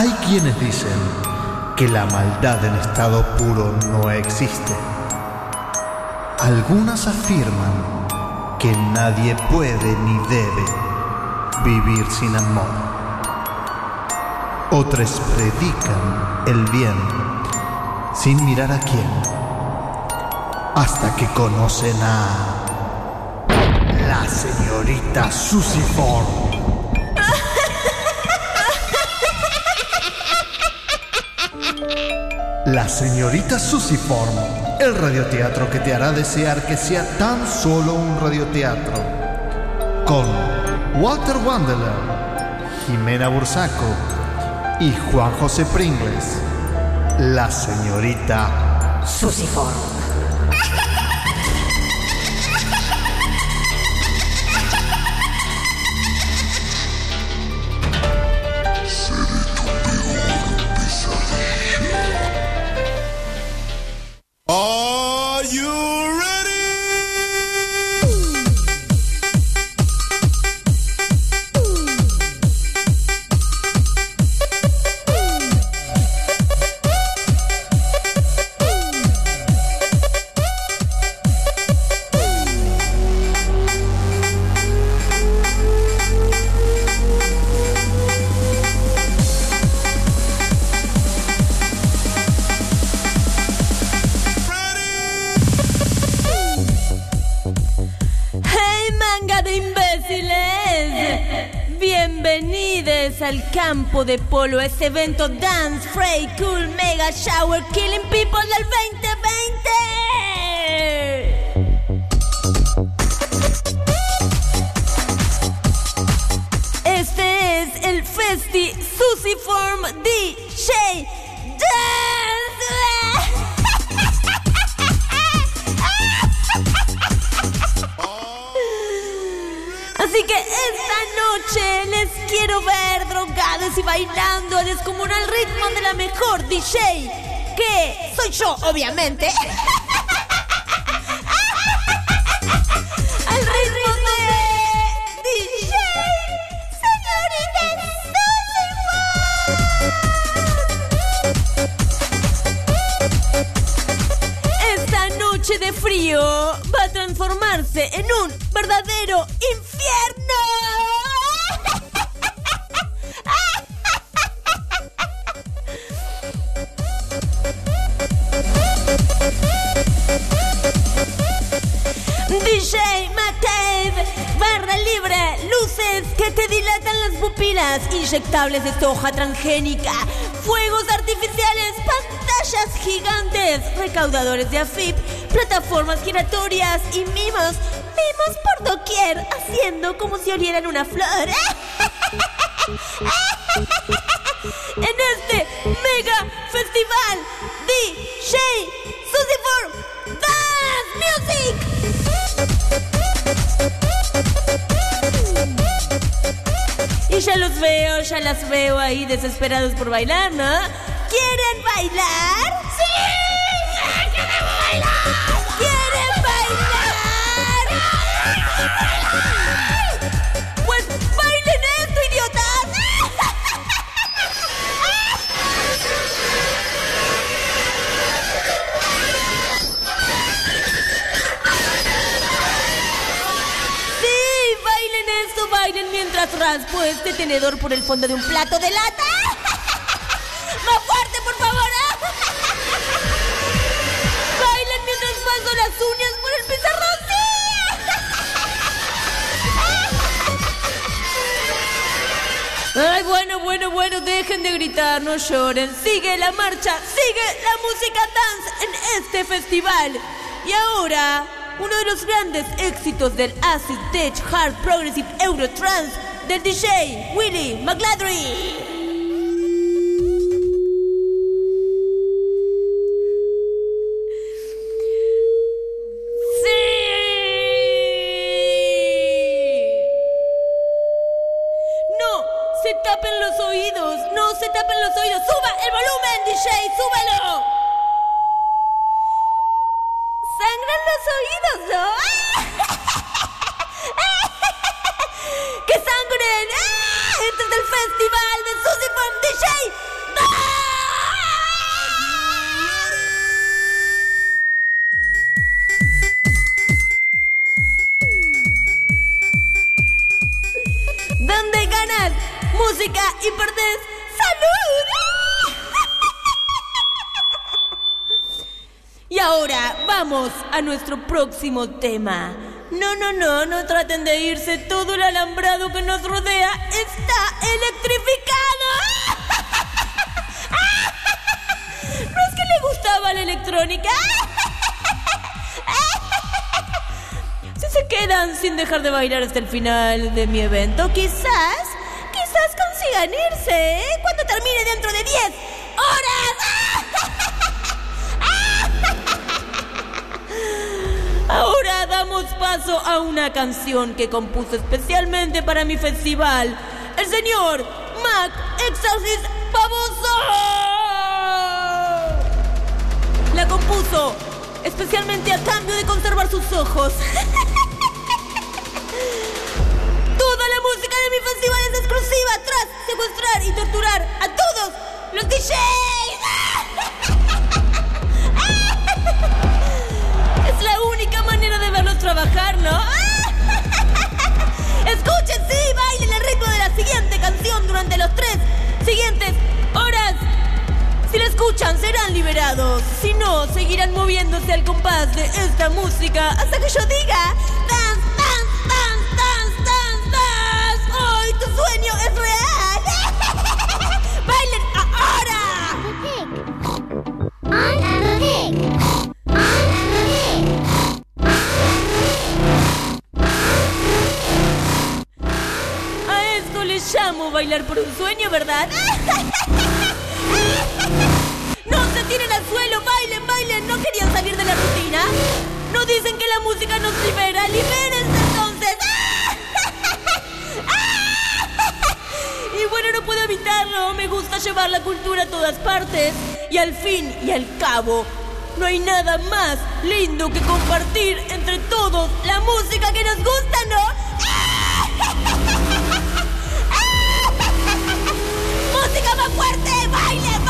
Hay quienes dicen que la maldad en estado puro no existe. Algunas afirman que nadie puede ni debe vivir sin amor. Otras predican el bien sin mirar a quién, hasta que conocen a la señorita Susie La señorita Susiform, el radioteatro que te hará desear que sea tan solo un radioteatro. Con Walter Wandeler, Jimena Bursaco y Juan José Pringles. La señorita Susiform. Bienvenidos al campo de polo, a ese evento Dance, Frey, Cool, Mega Shower, Killing People del 2020. Este es el Festi Susiform DJ Dance. Así que esta noche les quiero ver drogados y bailándoles como al ritmo de la mejor DJ, que soy yo, obviamente. Al ritmo de DJ, señorita Esta noche de frío va a transformarse en un verdadero infierno. DJ Matave, barra libre, luces que te dilatan las pupilas, inyectables de soja transgénica, fuegos artificiales, pantallas gigantes, recaudadores de AFIP, plataformas giratorias y mimos, mimos por doquier, haciendo como si olieran una flor. en este mega festival DJ Susiform Dance Music. Y ya los veo, ya las veo ahí desesperados por bailar, ¿no? ¿Quieren bailar? ¡Sí! ¡Queremos bailar! ¿Quieren bailar? Pues bailen esto, idiotas. Sí, bailen esto, bailen mientras raspo este tenedor por el fondo de un plato de lata. Ay, bueno, bueno, bueno, dejen de gritar, no lloren. Sigue la marcha, sigue la música dance en este festival. Y ahora, uno de los grandes éxitos del acid tech hard progressive eurotrance del DJ Willy McGladry. tapen los oídos. ¡Suba el volumen, DJ! ¡Súbelo! ¡Sangran los oídos, no! ¡Que sangren! ¡Este es el festival de Susie Form DJ! ¡No! música y perdés salud. Y ahora vamos a nuestro próximo tema. No, no, no, no traten de irse. Todo el alambrado que nos rodea está electrificado. ¿No es que le gustaba la electrónica? Si se quedan sin dejar de bailar hasta el final de mi evento, quizás, irse ¿eh? cuando termine dentro de 10 horas. Ahora damos paso a una canción que compuso especialmente para mi festival. El señor Mac Exorcist Baboso. La compuso especialmente a cambio de conservar sus ojos. mi festival es exclusiva tras secuestrar y torturar a todos los DJs. Es la única manera de verlos trabajar, ¿no? Escuchen, sí, bailen el ritmo de la siguiente canción durante los tres siguientes horas. Si la escuchan, serán liberados. Si no, seguirán moviéndose al compás de esta música hasta que yo diga bailar por un sueño, ¿verdad? No se tiren al suelo, bailen, bailen. ¿No querían salir de la rutina? ¿No dicen que la música nos libera? ¡Libérense entonces! Y bueno, no puedo evitarlo. Me gusta llevar la cultura a todas partes. Y al fin y al cabo, no hay nada más lindo que compartir entre todos la música que nos gusta, ¿no? música fuerte, baile.